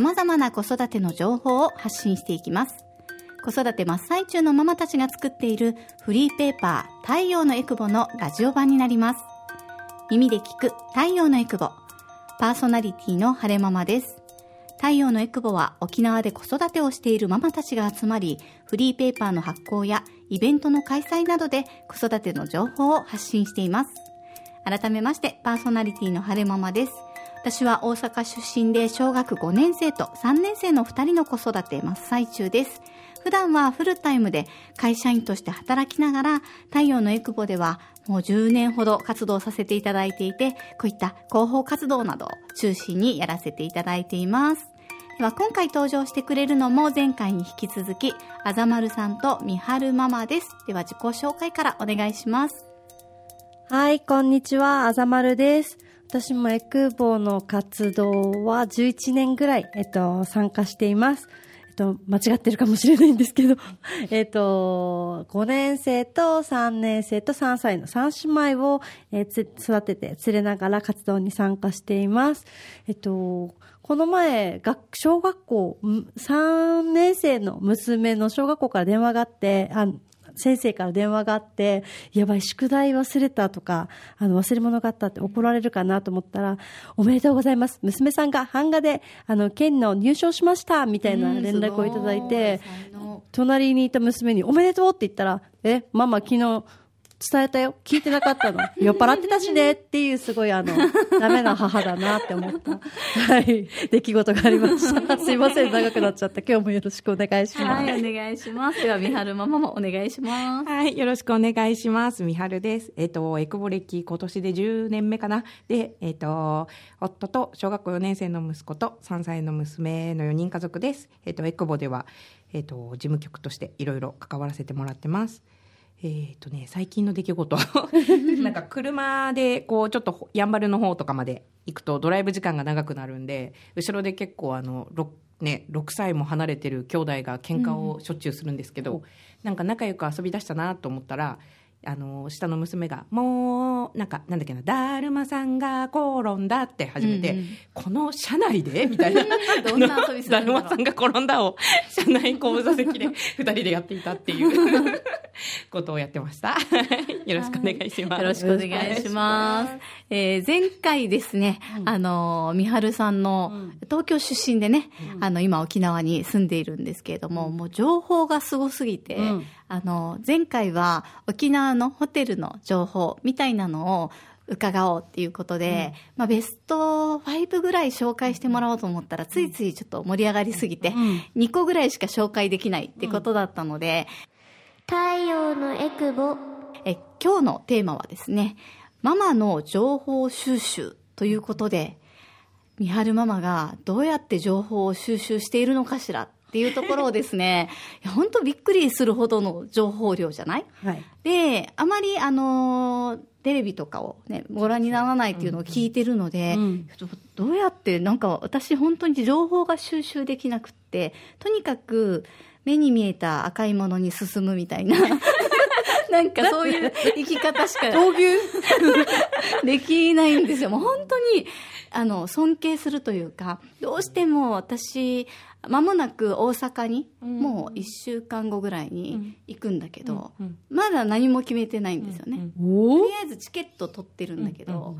様々な子育ての情報を発信していきます。子育て真っ最中のママたちが作っているフリーペーパー太陽のエクボのラジオ版になります。耳で聞く太陽のエクボパーソナリティの晴れママです。太陽のエクボは沖縄で子育てをしているママたちが集まり、フリーペーパーの発行やイベントの開催などで子育ての情報を発信しています。改めまして、パーソナリティの晴れママです。私は大阪出身で小学5年生と3年生の2人の子育て真っ最中です。普段はフルタイムで会社員として働きながら、太陽のエクボではもう10年ほど活動させていただいていて、こういった広報活動などを中心にやらせていただいています。では今回登場してくれるのも前回に引き続き、あざまるさんとみはるママです。では自己紹介からお願いします。はい、こんにちは、あざまるです。私もエクボの活動は11年ぐらい、えっと、参加しています。えっと、間違ってるかもしれないんですけど、えっと、5年生と3年生と3歳の3姉妹を、えーつ育てて連れながら活動に参加しています。えっと、この前、学小学校3年生の娘の小学校から電話があって、あ先生から電話があって、やばい、宿題忘れたとか、あの、忘れ物があったって怒られるかなと思ったら、おめでとうございます。娘さんが版画で、あの、県の入賞しましたみたいな連絡をいただいて、隣にいた娘におめでとうって言ったら、え、ママ昨日伝えたよ。聞いてなかったの。酔っ払ってたしねっていうすごいあの、ダメな母だなって思った。はい。出来事がありました。すいません。長くなっちゃった。今日もよろしくお願いします。はい、お願いします。では、みはるママもお願いします。はい、よろしくお願いします。みはるです。えっ、と、エクボ歴今年で10年目かな。で、えっ、と、夫と小学校4年生の息子と3歳の娘の4人家族です。えっ、と、エクボでは、えっ、と、事務局としていろいろ関わらせてもらってます。えっ、とね、最近の出来事。なんか車で、こう、ちょっとやんばるの方とかまで行くとドライブ時間が長くなるんで、後ろで結構あの、ろね、6歳も離れてる兄弟が喧嘩をしょっちゅうするんですけど、なんか仲良く遊び出したなと思ったら、あの、下の娘が、もう、なんか、なんだっけな、だるまさんが転んだって始めて、うんうん。この車内で？みたいな。どんな遊びするんだ だるまさんが転んだを、車内後部座席で二人でやっていたっていう ことをやってました。よろしくお願いします。よろしくお願いします。えー前回ですね、あの、みはるさんの、東京出身でね、あの、今沖縄に住んでいるんですけれども、もう情報がすごすぎて、うん。あの、前回は沖縄のホテルの情報みたいなのを伺おうっていうことで、まあベスト5ぐらい紹介してもらおうと思ったら、ついついちょっと盛り上がりすぎて、2個ぐらいしか紹介できないってことだったので、太陽のエクボ。え今日のテーマはですね、ママの情報収集ということで、みはるママがどうやって情報を収集しているのかしらっていうところをですね、本当びっくりするほどの情報量じゃない？はい。で、あまりあのーテレビとかをね、ご覧にならないっていうのを聞いてるので、うん。どどうやって、なんか私本当に情報が収集できなくって、とにかく目に見えた赤いものに進むみたいな、なんかそういう生き方しか できないんですよ。もう本当に、あの、尊敬するというか、どうしても私、間もなく大阪に、もう1週間後ぐらいに行くんだけど、まだ何も決めてないんですよね。おとりあえずチケット取ってるんだけど、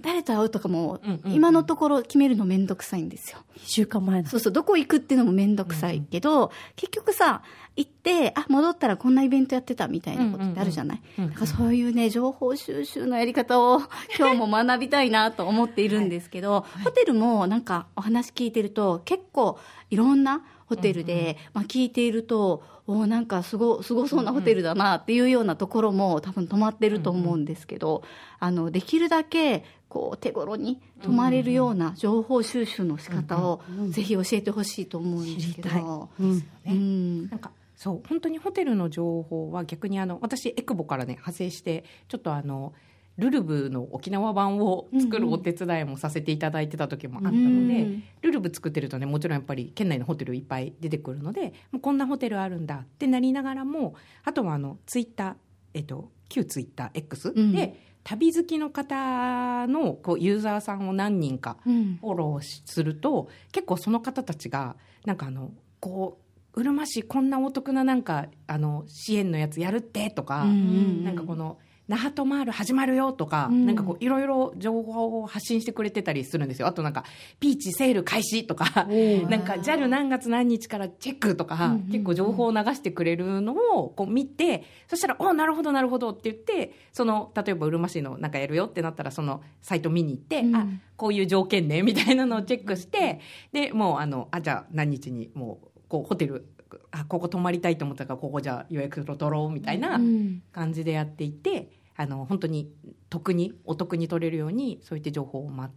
誰と会うとかもうんうん、今のところ決めるのめんどくさいんですよ。一週間前の。そうそう、どこ行くっていうのもめんどくさいけど、結局さ、行って、あ、戻ったらこんなイベントやってたみたいなことってあるじゃない、だからそういうね、情報収集のやり方を 今日も学びたいなと思っているんですけど、ホテルもなんかお話聞いてると、結構いろんなホテルで、まあ、聞いていると、おなんかすごすごそうなホテルだなっていうようなところも多分泊まってると思うんですけど、あのできるだけこう手頃に泊まれるような情報収集の仕方をぜひ教えてほしいと思うんですけど。うん。うん。なんかそう本当にホテルの情報は逆にあの私エクボからね派生してちょっとあのルルブの沖縄版を作るお手伝いもさせていただいてた時もあったので、うん。ルルブ作ってるとねもちろんやっぱり県内のホテルいっぱい出てくるのでもうこんなホテルあるんだってなりながらもあとはあのツイッターえっと旧ツイッター X で、うん旅好きの方のこうユーザーさんを何人かうん。フォローしすると結構その方たちがなんかあのこううるま市こんなお得ななんかあの支援のやつやるってとか、うん。なんかこの那覇とマール始まるよとか、うん。なんかこういろいろ情報を発信してくれてたりするんですよ。あとなんかピーチセール開始とかなんか JAL 何月何日からチェックとか、うん結構情報を流してくれるのをこう見てそしたら「おなるほどなるほど」って言ってその例えばうるま市のなんかやるよってなったらそのサイト見に行って、うん。あこういう条件ねみたいなのをチェックしてでもうあのあじゃあ何日にもうこうホテルあここ泊まりたいと思ったからここじゃあ予約取ろうみたいなうん。感じでやっていてあの本当に得にお得に取れるようにそういった情報を、ま、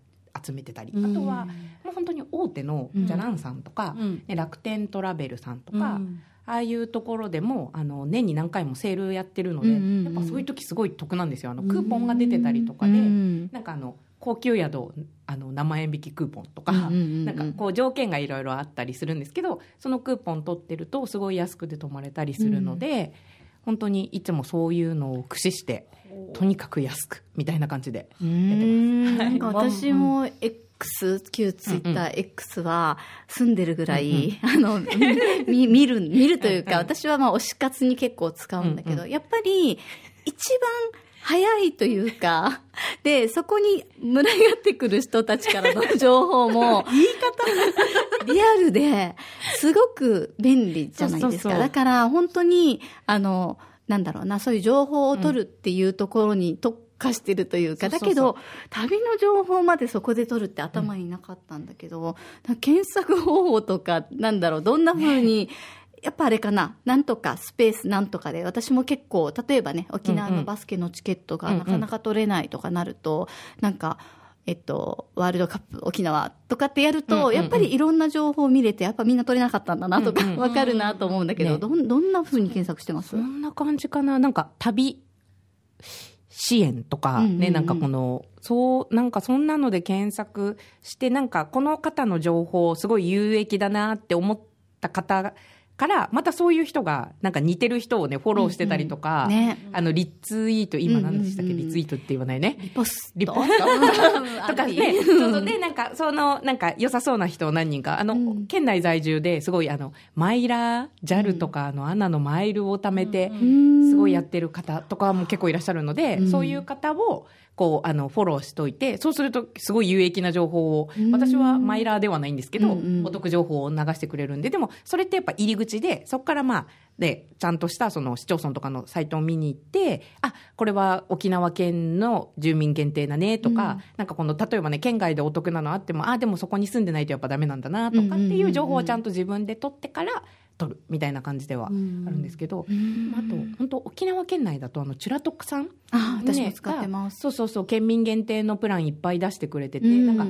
集めてたり、あとはもう本当に大手のうん。じゃらんさんとか、うん。ね楽天トラベルさんとか、うん。ああいうところでもあの年に何回もセールやってるので、うんうんうんやっぱそういう時すごい得なんですよ。あのクーポンが出てたりとかで、うん。なんかあの高級宿あの生円引きクーポンとか、うんうんうんうん。なんかこう条件がいろいろあったりするんですけどそのクーポン取ってるとすごい安くで泊まれたりするので、本当にいつもそういうのを駆使してとにかく安くみたいな感じでやってます。なんか私も X 旧ツイッター X は住んでるぐらい、あの み見る見るというか、私はまあ推し活に結構使うんだけど、うん。やっぱり一番早いというか、で、そこに群がってくる人たちからの情報も、言い方リアルで、すごく便利じゃないですか。だから、本当に、あの、なんだろうな、そういう情報を取るっていうところに特化してるというか、だけど、旅の情報までそこで取るって頭になかったんだけど、なんか検索方法とか、なんだろう、どんな風に、やっぱあれかな、なんとかスペースなんとかで、私も結構、例えばね、沖縄のバスケのチケットがなかなか取れないとかなると、なんか、えっと、ワールドカップ沖縄とかってやると、うんうんうん。やっぱりいろんな情報を見れて、やっぱみんな取れなかったんだなとか、うんうん。わかるなと思うんだけど、ね。どんどんな風に検索してます？そんな感じかな。なんか旅支援とかうんうんうん。ね、なんかこのそうなんかそんなので検索してなんかこの方の情報すごい有益だなって思った方からまたそういう人がなんか似てる人をねフォローしてたりとか、ね。あのリツイート今何でしたっけ、うんうんうん。リツイートって言わないね。リポスト。リポスト。とかね、そうそうで、なんか、その、なんか、良さそうな人を何人か、あの、うん。県内在住で、すごい、あの、マイラー、JAL とか、あの、アナのマイルを貯めて、すごいやってる方とかも結構いらっしゃるので、うん。そういう方を、こう、あの、フォローしといて、そうすると、すごい有益な情報をうん、私はマイラーではないんですけど、うんうん。お得情報を流してくれるんで、でも、それってやっぱ入り口で、そこからまあ、で、ちゃんとしたその市町村とかのサイトを見に行って、あ、これは沖縄県の住民限定だねとか、うん。なんかこの、例えばね、県外でお得なのあっても、あ、でもそこに住んでないとやっぱダメなんだなとかっていう情報をちゃんと自分で取ってから取るみたいな感じではあるんですけど、あと、本当沖縄県内だと、あの、チュラトックさんあ、私もね使ってます。そうそうそう、県民限定のプランいっぱい出してくれてて、うん。なんか、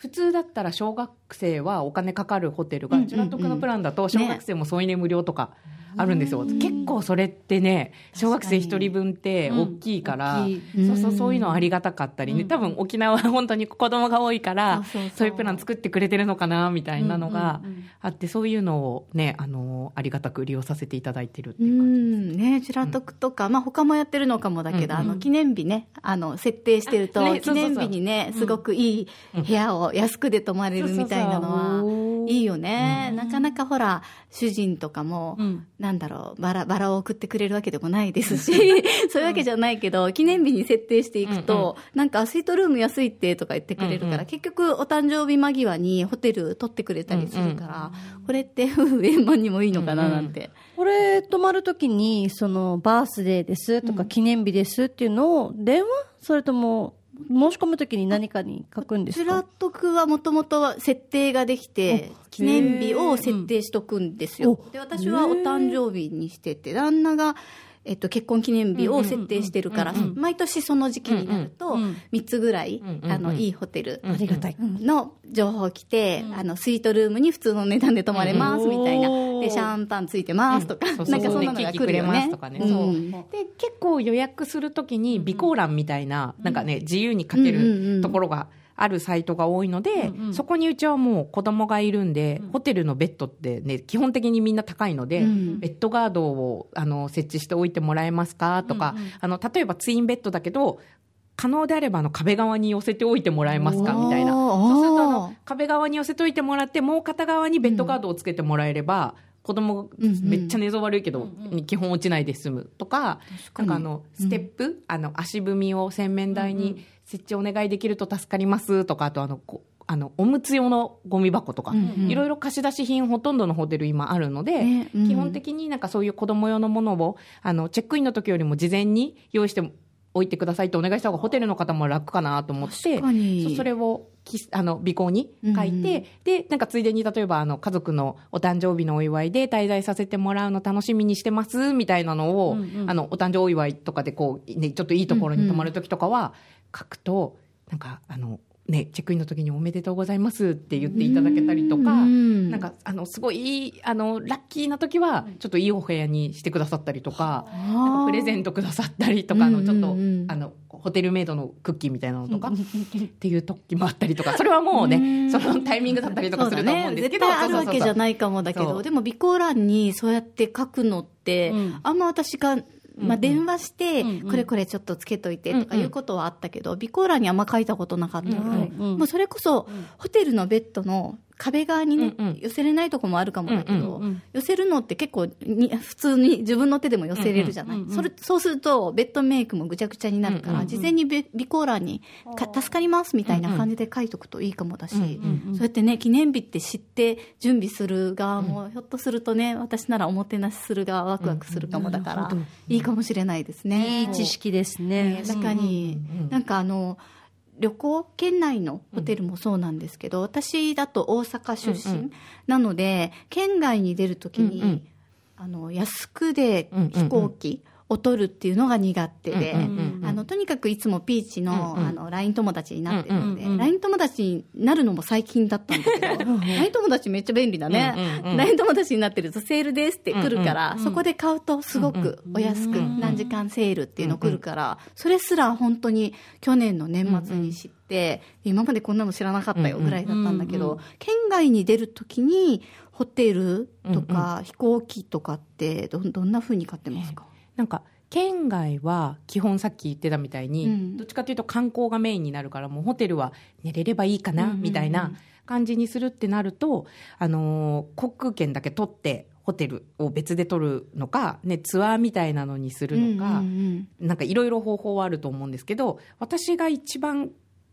普通だったら小学生はお金かかるホテルが、うんうんうんチュラトクのプランだと小学生も添い寝無料とかあるんですよ。ね結構それってね、小学生一人分って大きいから、そうそう、そういうのありがたかったりね、多分沖縄は本当に子供が多いから、そういうプラン作ってくれてるのかな、みたいなのがあって、そういうのをね、あの、ありがたく利用させていただいてるってういう感じです。ん。ね、チュラトクとか、まあ他もやってるのかもだけど、うんうん。あの、記念日ね、あの、設定してると、あね記念日にね、すごくいい部屋を安くで泊まれるみたいなのは、いいよね。なかなかほら、主人とかも、うん。なんだろう、バラ、バラを送ってくれるわけでもないですし、そういうわけじゃないけど、記念日に設定していくと、なんか、スイートルーム安いってとか言ってくれるから、うんうん。結局、お誕生日間際にホテル取ってくれたりするから、これって夫婦円満にもいいのかななんて。これ、泊まるときに、その、バースデーですとか、記念日ですっていうのを、電話？それとも、申し込むときに何かに書くんですフラッかトクはもともと設定ができて、記念日を設定しとくんですよ。で、私はお誕生日にしてて、旦那が、えっと、結婚記念日を設定してるから、毎年その時期になると、3つぐらい、あの、いいホテル、ありがたい。の情報来て、あの、スイートルームに普通の値段で泊まれます、みたいな。で、シャンパンついてますとか、なんかそんなのが来るよね。で、結構予約するときに備考欄みたいな、なんかね、自由に書けるところが、あるサイトが多いので、そこにうちはもう子供がいるんで、ホテルのベッドってね、基本的にみんな高いので、ベッドガードをあの設置しておいてもらえますかとか、あの、例えばツインベッドだけど、可能であればあの壁側に寄せておいてもらえますかみたいな。そうするとあの壁側に寄せておいてもらって、もう片側にベッドガードをつけてもらえれば、子供めっちゃ寝相悪いけど、基本落ちないで済むとか、なんかあの、ステップ、あの、足踏みを洗面台に設置お願いできると助かりますとか、あとあの、こあの、おむつ用のゴミ箱とか、いろいろ貸し出し品ほとんどのホテル今あるので、ねうん。基本的になんかそういう子供用のものを、あの、チェックインの時よりも事前に用意しておいてくださいとお願いした方がホテルの方も楽かなと思って、それをきあの備考に書いて、で、なんかついでに例えばあの家族のお誕生日のお祝いで滞在させてもらうの楽しみにしてますみたいなのを、あのお誕生日お祝いとかでこう、ね、ちょっといいところに泊まる時とかは書くと、なんかあの、ね、チェックインの時におめでとうございますって言っていただけたりとか、うんなんか、あの、すごいあの、ラッキーな時は、ちょっといいお部屋にしてくださったりとか、なんかプレゼントくださったりとか、あの、ちょっと、あの、ホテルメイドのクッキーみたいなのとか、っていう時もあったりとか、それはもうね、そのタイミングだったりとかすると思うんですけど、絶対あるわけじゃい。ないかもだけど、でも備考欄にそうやって書くのって、うん。あんま私が、まあ、電話して、これこれちょっとつけといてとかいうことはあったけど、備考欄にあんま書いたことなかったけど、うんうんもうそれこそ、ホテルのベッドの壁側にね、うんうん。寄せれないとこもあるかもだけど、うんうん寄せるのって結構に 普通に自分の手でも寄せれるじゃない、うんうんそれそうするとベッドメイクもぐちゃぐちゃになるから、うんうん事前にべ備考欄にか助かりますみたいな感じで書いとくといいかもだし、うんそうやってね記念日って知って準備する側も、ひょっとするとね私ならおもてなしする側ワクワクするかもだから、いいかもしれないですね。いい知識ですね。確かに、うんうん。なんかあの旅行県内のホテルもそうなんですけど、私だと大阪出身、うんうん。なので県外に出るときに、うんうん。あの安くでうんうんうん。飛行機を取るっていうのが苦手で、あのとにかくいつもピーチの,、あの LINE 友達になってるので、うんうんうん LINE 友達になるのも最近だったんだけど LINE 友達めっちゃ便利だね、LINE 友達になってるとセールですって来るから、そこで買うとすごくお安くうん何時間セールっていうの来るから、それすら本当に去年の年末に知って、今までこんなの知らなかったよぐらいだったんだけど、県外に出るときにホテルとか飛行機とかってどどんな風に買ってますか、なんか、県外は基本さっき言ってたみたいに、うん。どっちかというと観光がメインになるから、もうホテルは寝れればいいかな、うんうんうんみたいな感じにするってなると、あのー航空券だけ取って、ホテルを別で取るのか、ね、ツアーみたいなのにするのか、うんうん。なんかいろいろ方法はあると思うんですけど、私が一番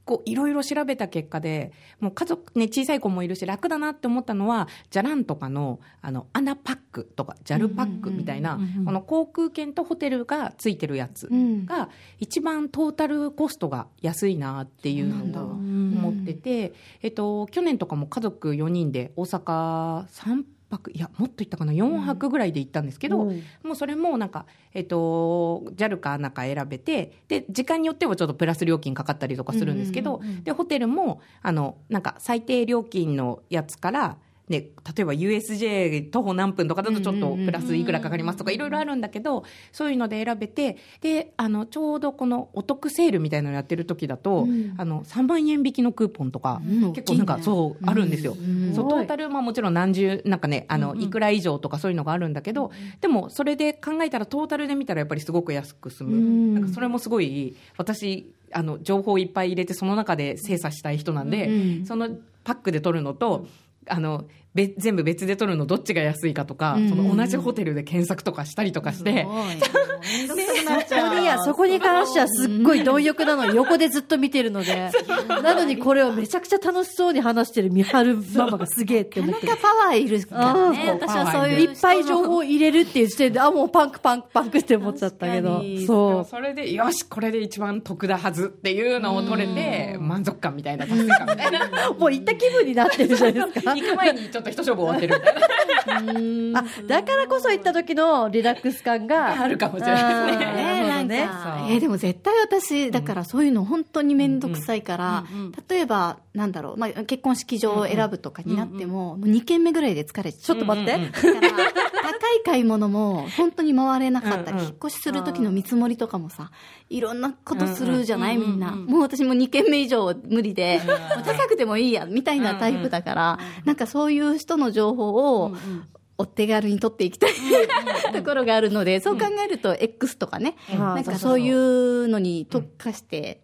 こういろいろ調べた結果で、もう家族、ね、小さい子もいるし楽だなって思ったのは、ジャランとかの、あの、アナパックとか、ジャルパックみたいな、この航空券とホテルがついてるやつうん。が、一番トータルコストが安いなっていうのを思ってて、えっと、去年とかも家族4人で大阪3泊、いや、もっと行ったかな、4泊ぐらいで行ったんですけど、うん。もうそれもなんか、えっと、JAL かなんか選べて、で、時間によってはちょっとプラス料金かかったりとかするんですけど、で、ホテルも、あの、なんか最低料金のやつから、ね、例えば USJ 徒歩何分とかだとちょっとプラスいくらかかりますとかいろいろあるんだけど、そういうので選べて、で、あの、ちょうどこのお得セールみたいなのやってる時だと、あの、3万円引きのクーポンとか、うん。結構なんかそう、あるんですよ。うん。そう、トータル、まあもちろん何十、なんかね、あの、いくら以上とかそういうのがあるんだけど、でもそれで考えたらトータルで見たらやっぱりすごく安く済む。ん。なんかそれもすごい、私、あの、情報をいっぱい入れてその中で精査したい人なんで、うんそのパックで取るのと、あの、全部別で取るのどっちが安いかとか、うん。その同じホテルで検索とかしたりとかして、いや、そこに関してはすっごい貪欲なの。に横でずっと見てるので、なのにこれをめちゃくちゃ楽しそうに話してるみはるママがすげえって思ってなかなかパワーいるからね。私はそういういっぱい情報入れるっていう時点で、あ、もうパンクパンクパンクって思っちゃったけど。そう。もそれでよしこれで一番得だはずっていうのを取れて満足感みたいな達成感みたいな。もう行った気分になってるじゃないですか。行く前にちょっと一勝負終わってるみたいな あ、だからこそ行った時のリラックス感が。あるかもしれないですねね。えーでも絶対私、だからそういうの本当に面倒くさいから、うんうん例えば、なんだろう、まあ、結婚式場を選ぶとかになっても、もう2軒目ぐらいで疲れちゃう。ちょっと待って。うんうんだから、高い買い物も本当に回れなかった。り、うんうん。引っ越しする時の見積もりとかもさ、いろんなことするじゃない、うんうんみんな。うんうん。もう私も2軒目以上無理で、高くてもいいや、みたいなタイプだから、なんかそういう人の情報を、お手軽に取っていきたいところがあるので、そう考えると X とかね、うん。なんかそういうのに特化して、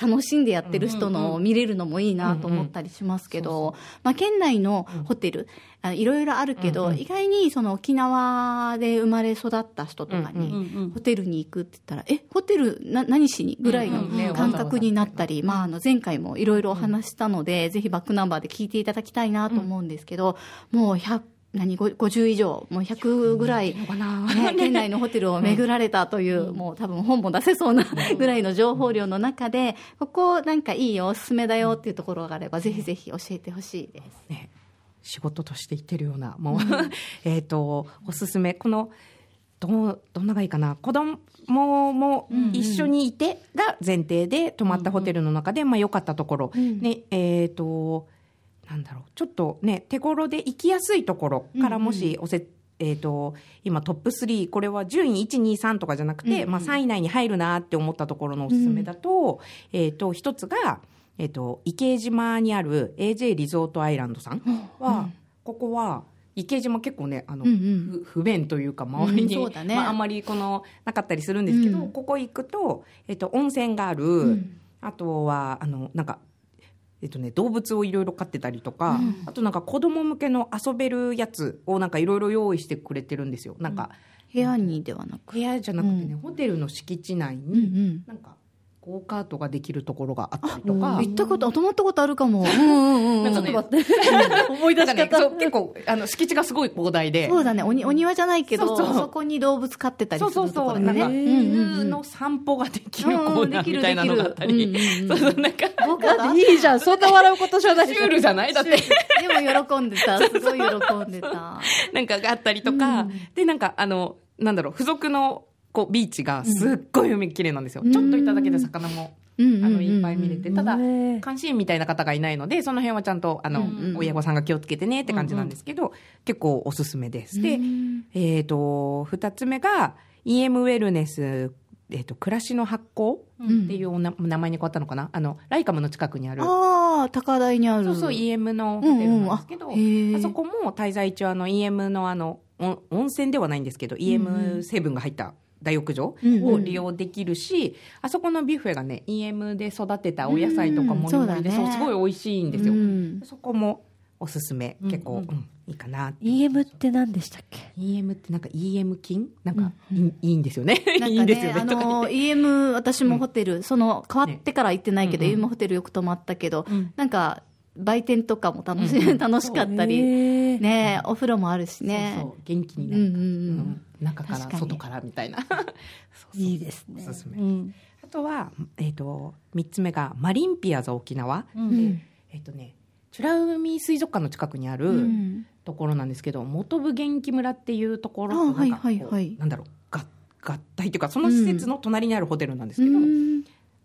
楽しんでやってる人のを見れるのもいいなと思ったりしますけど、まあ県内のホテル、あいろいろあるけど、うんうん。意外にその沖縄で生まれ育った人とかに、うんホテルに行くって言ったら、え、ホテルな何しにぐらいの感覚になったり、まあ、あの前回もいろいろお話ししたので、ぜひバックナンバーで聞いていただきたいなと思うんですけど、もう100、何、ご50以上、もう100ぐらい、ね、県内のホテルを巡られたという、もう多分本も出せそうなぐらいの情報量の中で、ここなんかいいよ、おすすめだよっていうところがあれば、ぜひぜひ教えてほしいです。ね、仕事として言ってるような、もう、えっと、おすすめ、この、どう、どんながいいかな。子供も一緒にいてが前提で泊まったホテルの中で、まあ良かったところ。ね、えっ、と、なんだろう、ちょっとね、手頃で行きやすいところからもしおせ、えっ、と、今トップ3、これは順位1、2、3とかじゃなくて、うんうん。まあ3位以内に入るなって思ったところのおすすめだと、えっ、と、一つが、えっ、と、池江島にある AJ リゾートアイランドさんは、ここは、池江島結構ね、あの、うんうん。不不便というか、周りに、うんね。まあ、あんまりこの、なかったりするんですけど、うん。ここ行くと、えっと、温泉がある、ん。あとは、あの、なんか、えっとね、動物をいろいろ飼ってたりとか、あとなんか子供向けの遊べるやつをなんかいろいろ用意してくれてるんですよ。なんか、部屋にではなく。部屋じゃなくてね、うんホテルの敷地内うんうに、ん。なんか、ゴーカートができるところがあったりとか、行ったこと、泊まったことあるかも。うんうんうん。なんかねちょっと待って。思い出しなんかね、結構、あの、敷地がすごい広大で、そうだね、おにお庭じゃないけど、そそこに動物飼ってたりするそうそうそう、ところだね。なんか、うんうんうんの散歩ができるコーナーみたいなのがあったり、そうそう、なんか、僕だだっていいじゃん。そんな笑うことじゃないシュールじゃないだって。でも喜んでた。すごい喜んでた。なんかがあったりとか、で、なんか、あの、なんだろう、付属の、こう、ビーチがすっごい海綺麗なんですよ。うん。ちょっといただけで魚も、あの、いっぱい見れて。ただ、ね。監視員みたいな方がいないので、その辺はちゃんと、あの、うんうん親御さんが気をつけてねって感じなんですけど、結構おすすめです。で、うんえっ、と、二つ目が、EM ウェルネス、えっ、と、暮らしの発酵っていうおな名前に変わったのかな？あの、ライカムの近くにある。ああ、高台にある。そうそう、EM のホテルなんですけど、うん。うんあそこも滞在中、あの、EM のあの、温温泉ではないんですけど、EM 成分が入った大浴場を利用できるし、あそこのビュッフェがね、EM で育てたお野菜とかもりもりで、うんそうだね。そうすごい美味しいんですよ。うん。そこもおすすめ、結構、ううんんいいかな。EM って何でしたっけ？EM ってなんか EM 菌なんかいい,、いいんですよね。なん いいんですよね。あの、EM、私もホテル、その、変わってから行ってないけど、ね。うんうん。EM ホテルよく泊まったけど、うん。なんか、売店とかも楽し,、うんうん。楽しかったり、ね。お風呂もあるしね。そうそう元気になる、うんうんうん。うん中からに。外からみたいな。いいですね。おすすめ。うん。あとは、えっ、と、三つ目が、マリンピアザ沖縄。うん。えっ、とね、美ら海水族館の近くにあるうん。ところなんですけど、元部元気村っていうところなんかこうはいはいはい。なんだろう、が合体っていうか、その施設の隣にあるホテルなんですけど、うん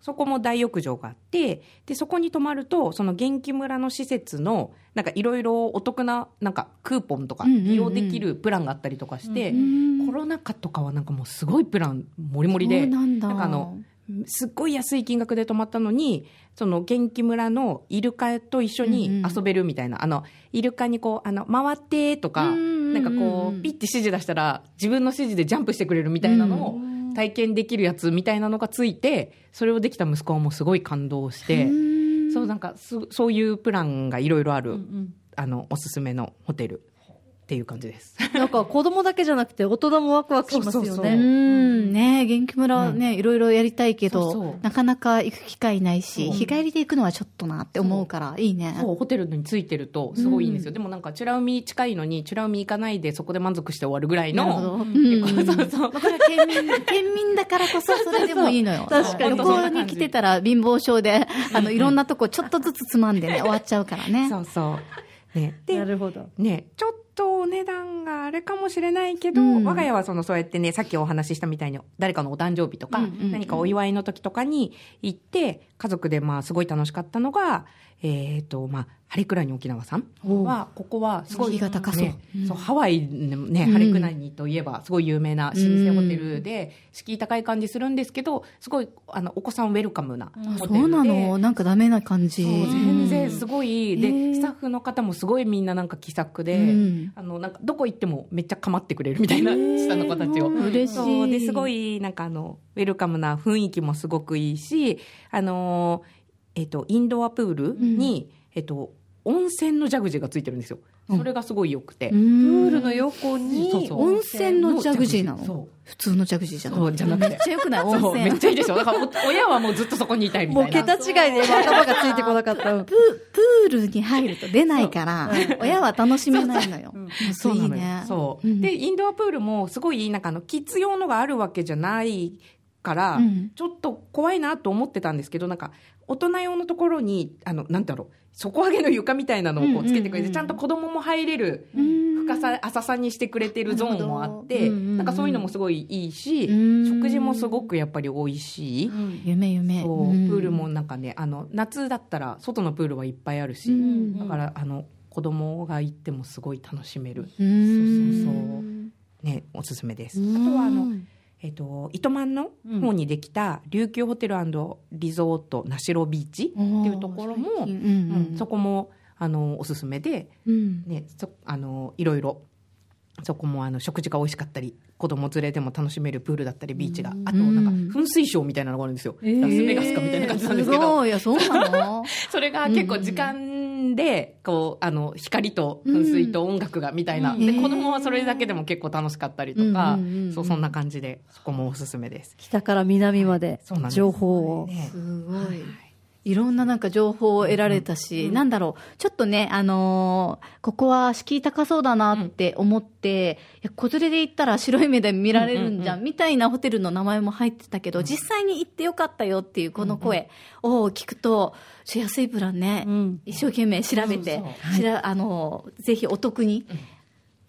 そこも大浴場があって、で、そこに泊まると、その元気村の施設の、なんかいろいろお得な、なんかクーポンとかうんうんうん。利用できるプランがあったりとかして、うんコロナ禍とかはなんかもうすごいプラン、もりもりで、なんかあの、すっごい安い金額で泊まったのに、その元気村のイルカと一緒に遊べるみたいな、あの、イルカにこう、あの、回ってとか、うんうんうんなんかこう、ピッて指示出したら、自分の指示でジャンプしてくれるみたいなのを体験できるやつみたいなのがついて、それをできた息子はもうすごい感動して、そうなんかそ、そういうプランがいろいろある、あのおすすめのホテルっていう感じです。なんか子供だけじゃなくて大人もワクワクしますよそうそうね。う。ん、ね元気村ね、いろいろやりたいけど、そうそう。なかなか行く機会ないし、そう。日帰りで行くのはちょっとなって思うから、いいね。そう。ホテルについてるとすごいいいんですよ、でもなんか美ら海近いのに美ら海行かないでそこで満足して終わるぐらいなるほど。のうん。結構そう。そう県民、県民だからこそそれでもいいのよ。確かに。旅行に来てたら貧乏症で、あの、いろんなとこちょっとずつつまんでね、終わっちゃうからね。そうそう。ね。でなるほど。ね、ちょっとお値段があれかもしれないけど、うん。我が家はそのそうやってね、さっきお話ししたみたいに、誰かのお誕生日とか、うんうんうん。何かお祝いの時とかに行って、家族でまあすごい楽しかったのが、えっ、と、まあ、ハレクラニ沖縄さんは、ここはすごい、敷居が高そう。ねうんそう、ハワイのね、うん。ハレクラニといえば、すごい有名な老舗ホテルで、敷居高い感じするんですけど、すごい、あの、お子さんウェルカムなホテルで。そうなの？なんかダメな感じ。全然すごごい、へでー。スタッフの方もすごいみんななんか気さくで、うん。あのなんかどこ行ってもめっちゃ構ってくれるみたいな下の子たちを。嬉しい。ですごいなんかあのウェルカムな雰囲気もすごくいいし、あのえっとインドアプールに、えっと温泉のジャグジーがついてるんですよ。それがすごい良くて。ププールの横に温泉のジャグジーなの？普通のジャグジーじゃなくて。めっちゃ良くない？温そうめっ泉。ちゃいいでしょ。だからお親はもうずっとそこにいたいみたいな。もう桁違いで頭がついてこなかった。ププールに入ると出ないから、親は楽しめないのよ。そういいね。そう、んで、インドアプールもすごい、なんかあの、キッズ用のがあるわけじゃないから、うん。ちょっと怖いなと思ってたんですけど、なんか、大人用のところに、あの、なんだろう、底上げの床みたいなのをこうつけてくれて、うん。うんうんちゃんと子供も入れるうん。深さ、浅さにしてくれてるゾーンもあって、うんうんうんなんかそういうのもすごいいいし、うん。食事もすごくやっぱり美味しい。夢夢。そう、ん。プールもなんかね、あの、夏だったら外のプールはいっぱいあるし、うん。だから、あの、子供が行ってもすごい楽しめる。うん。そうそうそう。ね、おすすめです。うん。あとは、あの、えっ、と、糸満の方にできた、琉球ホテルリゾート名城ビーチっていうところも、うんうんそこも、あの、おすすめで、うん。ね、そ、あの、いろいろ、そこもあの食事が美味しかったり子供連れでも楽しめるプールだったりビーチが。あとなんか噴水ショーみたいなのがあるんですよ、ー。ラスベガスかみたいな感じなんですけど。すごい。いや、そうなの？それが結構時間で、こう、あの、光と噴水と音楽がみたいな。うんで、子供はそれだけでも結構楽しかったりとかうんうんうんうん、そう、そんな感じで、そこもおすすめです。北から南まで情報を。ねすごい。いろんななんか情報を得られたし、なんだろう、ちょっとね、あのーここは敷居高そうだなって思って、いや子連れで行ったら白い目で見られるんじゃん、みたいなホテルの名前も入ってたけど、実際に行ってよかったよっていうこの声を聞くと、安いプランね、うん。一生懸命調べて、そうしらあのーぜひお得に、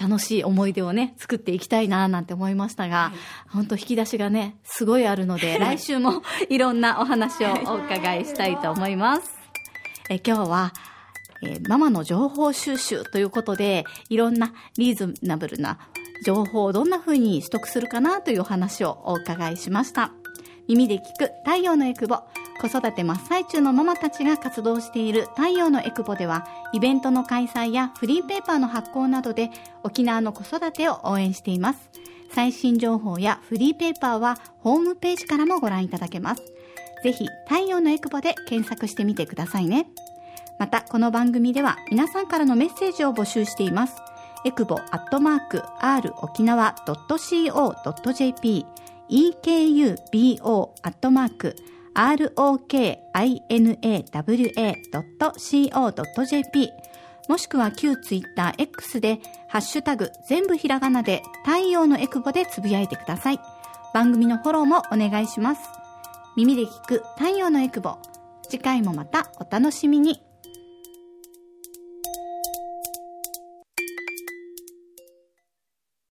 楽しい思い出をね、作っていきたいななんて思いましたが、本当引き出しがね、すごいあるので、来週もいろんなお話をお伺いしたいと思います。え今日は、えーママの情報収集ということで、いろんなリーズナブルな情報をどんな風に取得するかなというお話をお伺いしました。耳で聞く太陽のエクボ。子育て真っ最中のママたちが活動している太陽のエクボでは、イベントの開催やフリーペーパーの発行などで沖縄の子育てを応援しています。最新情報やフリーペーパーはホームページからもご覧いただけます。ぜひ、太陽のエクボで検索してみてくださいね。また、この番組では皆さんからのメッセージを募集しています。エクボアットマーク r 沖縄 .co.jp ekubo アットマーク rokinawa.co.jp もしくは旧ツイッター X でハッシュタグ全部ひらがなで太陽のエクボでつぶやいてください。番組のフォローもお願いします。耳で聞く太陽のエクボ。次回もまたお楽しみに。